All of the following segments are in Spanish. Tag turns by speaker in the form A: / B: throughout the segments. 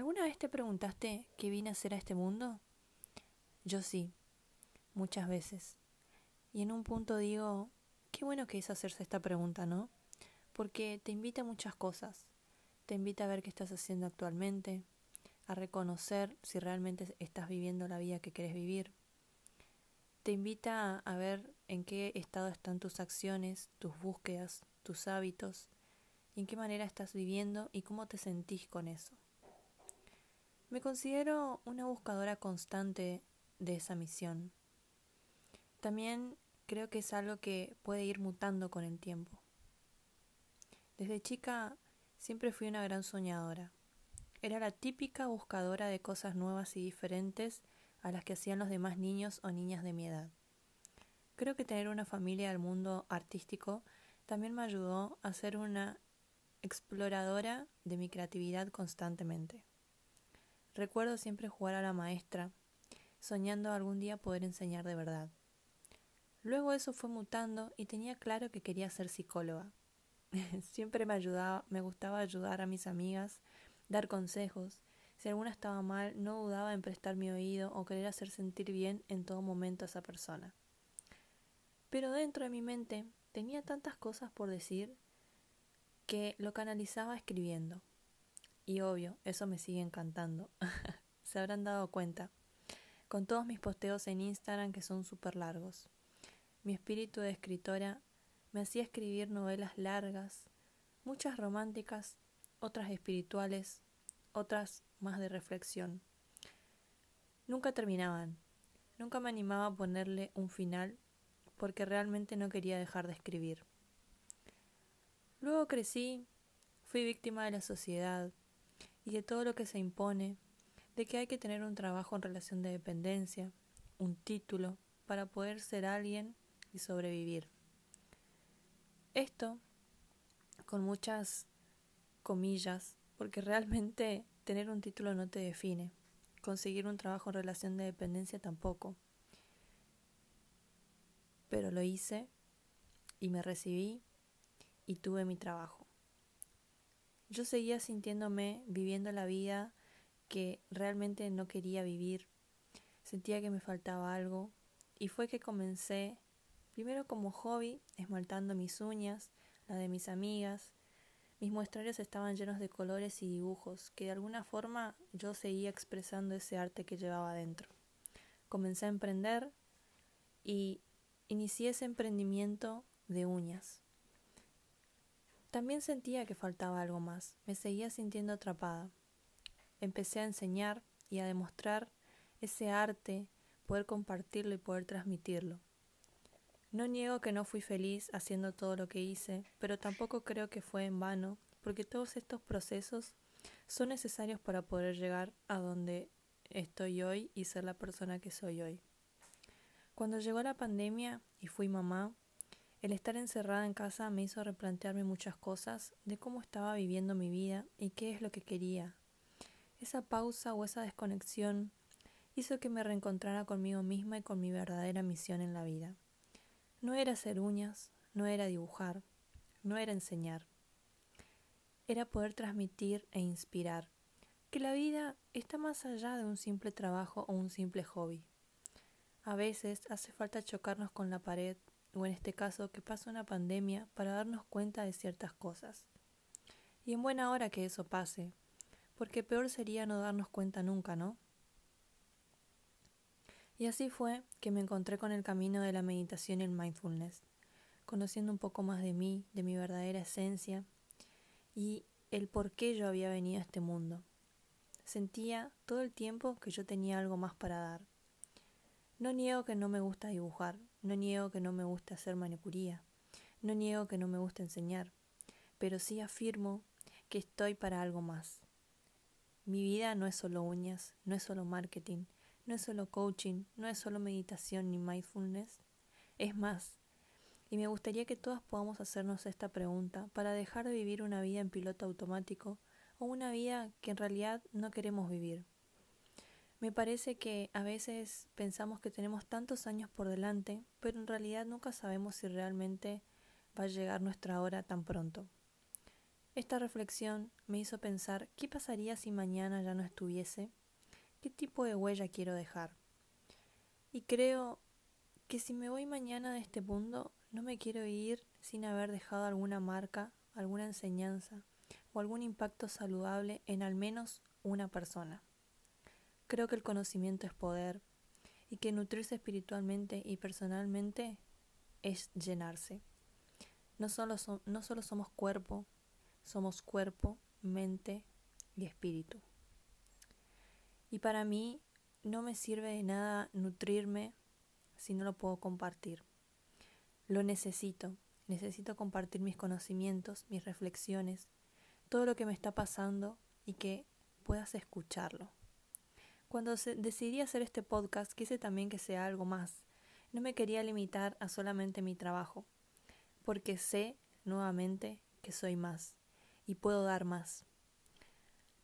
A: ¿Alguna vez te preguntaste qué vine a hacer a este mundo? Yo sí, muchas veces. Y en un punto digo, qué bueno que es hacerse esta pregunta, ¿no? Porque te invita a muchas cosas. Te invita a ver qué estás haciendo actualmente, a reconocer si realmente estás viviendo la vida que quieres vivir. Te invita a ver en qué estado están tus acciones, tus búsquedas, tus hábitos, en qué manera estás viviendo y cómo te sentís con eso. Me considero una buscadora constante de esa misión. También creo que es algo que puede ir mutando con el tiempo. Desde chica siempre fui una gran soñadora. Era la típica buscadora de cosas nuevas y diferentes a las que hacían los demás niños o niñas de mi edad. Creo que tener una familia del mundo artístico también me ayudó a ser una exploradora de mi creatividad constantemente. Recuerdo siempre jugar a la maestra, soñando algún día poder enseñar de verdad. Luego eso fue mutando y tenía claro que quería ser psicóloga. siempre me ayudaba, me gustaba ayudar a mis amigas, dar consejos. Si alguna estaba mal, no dudaba en prestar mi oído o querer hacer sentir bien en todo momento a esa persona. Pero dentro de mi mente tenía tantas cosas por decir que lo canalizaba escribiendo. Y obvio, eso me sigue encantando. Se habrán dado cuenta. Con todos mis posteos en Instagram que son súper largos. Mi espíritu de escritora me hacía escribir novelas largas, muchas románticas, otras espirituales, otras más de reflexión. Nunca terminaban. Nunca me animaba a ponerle un final porque realmente no quería dejar de escribir. Luego crecí, fui víctima de la sociedad, y de todo lo que se impone, de que hay que tener un trabajo en relación de dependencia, un título, para poder ser alguien y sobrevivir. Esto, con muchas comillas, porque realmente tener un título no te define, conseguir un trabajo en relación de dependencia tampoco. Pero lo hice y me recibí y tuve mi trabajo. Yo seguía sintiéndome viviendo la vida que realmente no quería vivir. Sentía que me faltaba algo y fue que comencé primero como hobby esmaltando mis uñas, la de mis amigas. Mis muestrarios estaban llenos de colores y dibujos que de alguna forma yo seguía expresando ese arte que llevaba dentro. Comencé a emprender y inicié ese emprendimiento de uñas. También sentía que faltaba algo más, me seguía sintiendo atrapada. Empecé a enseñar y a demostrar ese arte, poder compartirlo y poder transmitirlo. No niego que no fui feliz haciendo todo lo que hice, pero tampoco creo que fue en vano, porque todos estos procesos son necesarios para poder llegar a donde estoy hoy y ser la persona que soy hoy. Cuando llegó la pandemia y fui mamá, el estar encerrada en casa me hizo replantearme muchas cosas de cómo estaba viviendo mi vida y qué es lo que quería. Esa pausa o esa desconexión hizo que me reencontrara conmigo misma y con mi verdadera misión en la vida. No era hacer uñas, no era dibujar, no era enseñar. Era poder transmitir e inspirar que la vida está más allá de un simple trabajo o un simple hobby. A veces hace falta chocarnos con la pared o en este caso que pasa una pandemia para darnos cuenta de ciertas cosas. Y en buena hora que eso pase, porque peor sería no darnos cuenta nunca, ¿no? Y así fue que me encontré con el camino de la meditación y el mindfulness, conociendo un poco más de mí, de mi verdadera esencia y el por qué yo había venido a este mundo. Sentía todo el tiempo que yo tenía algo más para dar. No niego que no me gusta dibujar, no niego que no me guste hacer manicuría, no niego que no me guste enseñar, pero sí afirmo que estoy para algo más. Mi vida no es solo uñas, no es solo marketing, no es solo coaching, no es solo meditación ni mindfulness, es más. Y me gustaría que todas podamos hacernos esta pregunta para dejar de vivir una vida en piloto automático o una vida que en realidad no queremos vivir. Me parece que a veces pensamos que tenemos tantos años por delante, pero en realidad nunca sabemos si realmente va a llegar nuestra hora tan pronto. Esta reflexión me hizo pensar qué pasaría si mañana ya no estuviese, qué tipo de huella quiero dejar. Y creo que si me voy mañana de este mundo, no me quiero ir sin haber dejado alguna marca, alguna enseñanza o algún impacto saludable en al menos una persona. Creo que el conocimiento es poder y que nutrirse espiritualmente y personalmente es llenarse. No solo, no solo somos cuerpo, somos cuerpo, mente y espíritu. Y para mí no me sirve de nada nutrirme si no lo puedo compartir. Lo necesito, necesito compartir mis conocimientos, mis reflexiones, todo lo que me está pasando y que puedas escucharlo. Cuando decidí hacer este podcast quise también que sea algo más. No me quería limitar a solamente mi trabajo, porque sé nuevamente que soy más y puedo dar más.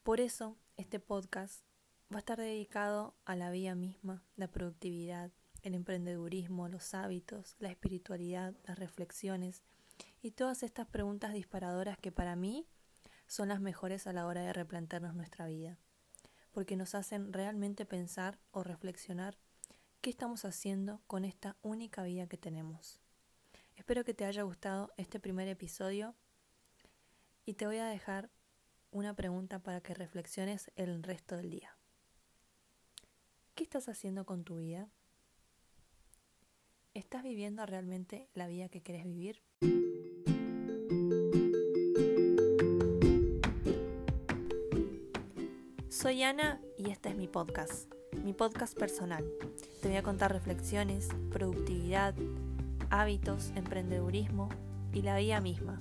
A: Por eso este podcast va a estar dedicado a la vida misma, la productividad, el emprendedurismo, los hábitos, la espiritualidad, las reflexiones y todas estas preguntas disparadoras que para mí son las mejores a la hora de replantearnos nuestra vida porque nos hacen realmente pensar o reflexionar qué estamos haciendo con esta única vida que tenemos. Espero que te haya gustado este primer episodio y te voy a dejar una pregunta para que reflexiones el resto del día. ¿Qué estás haciendo con tu vida? ¿Estás viviendo realmente la vida que quieres vivir? Soy Ana y este es mi podcast, mi podcast personal. Te voy a contar reflexiones, productividad, hábitos, emprendedurismo y la vida misma,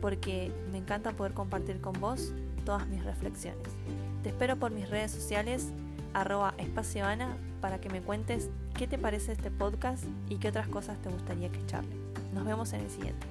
A: porque me encanta poder compartir con vos todas mis reflexiones. Te espero por mis redes sociales, arroba espacioana, para que me cuentes qué te parece este podcast y qué otras cosas te gustaría que charle. Nos vemos en el siguiente.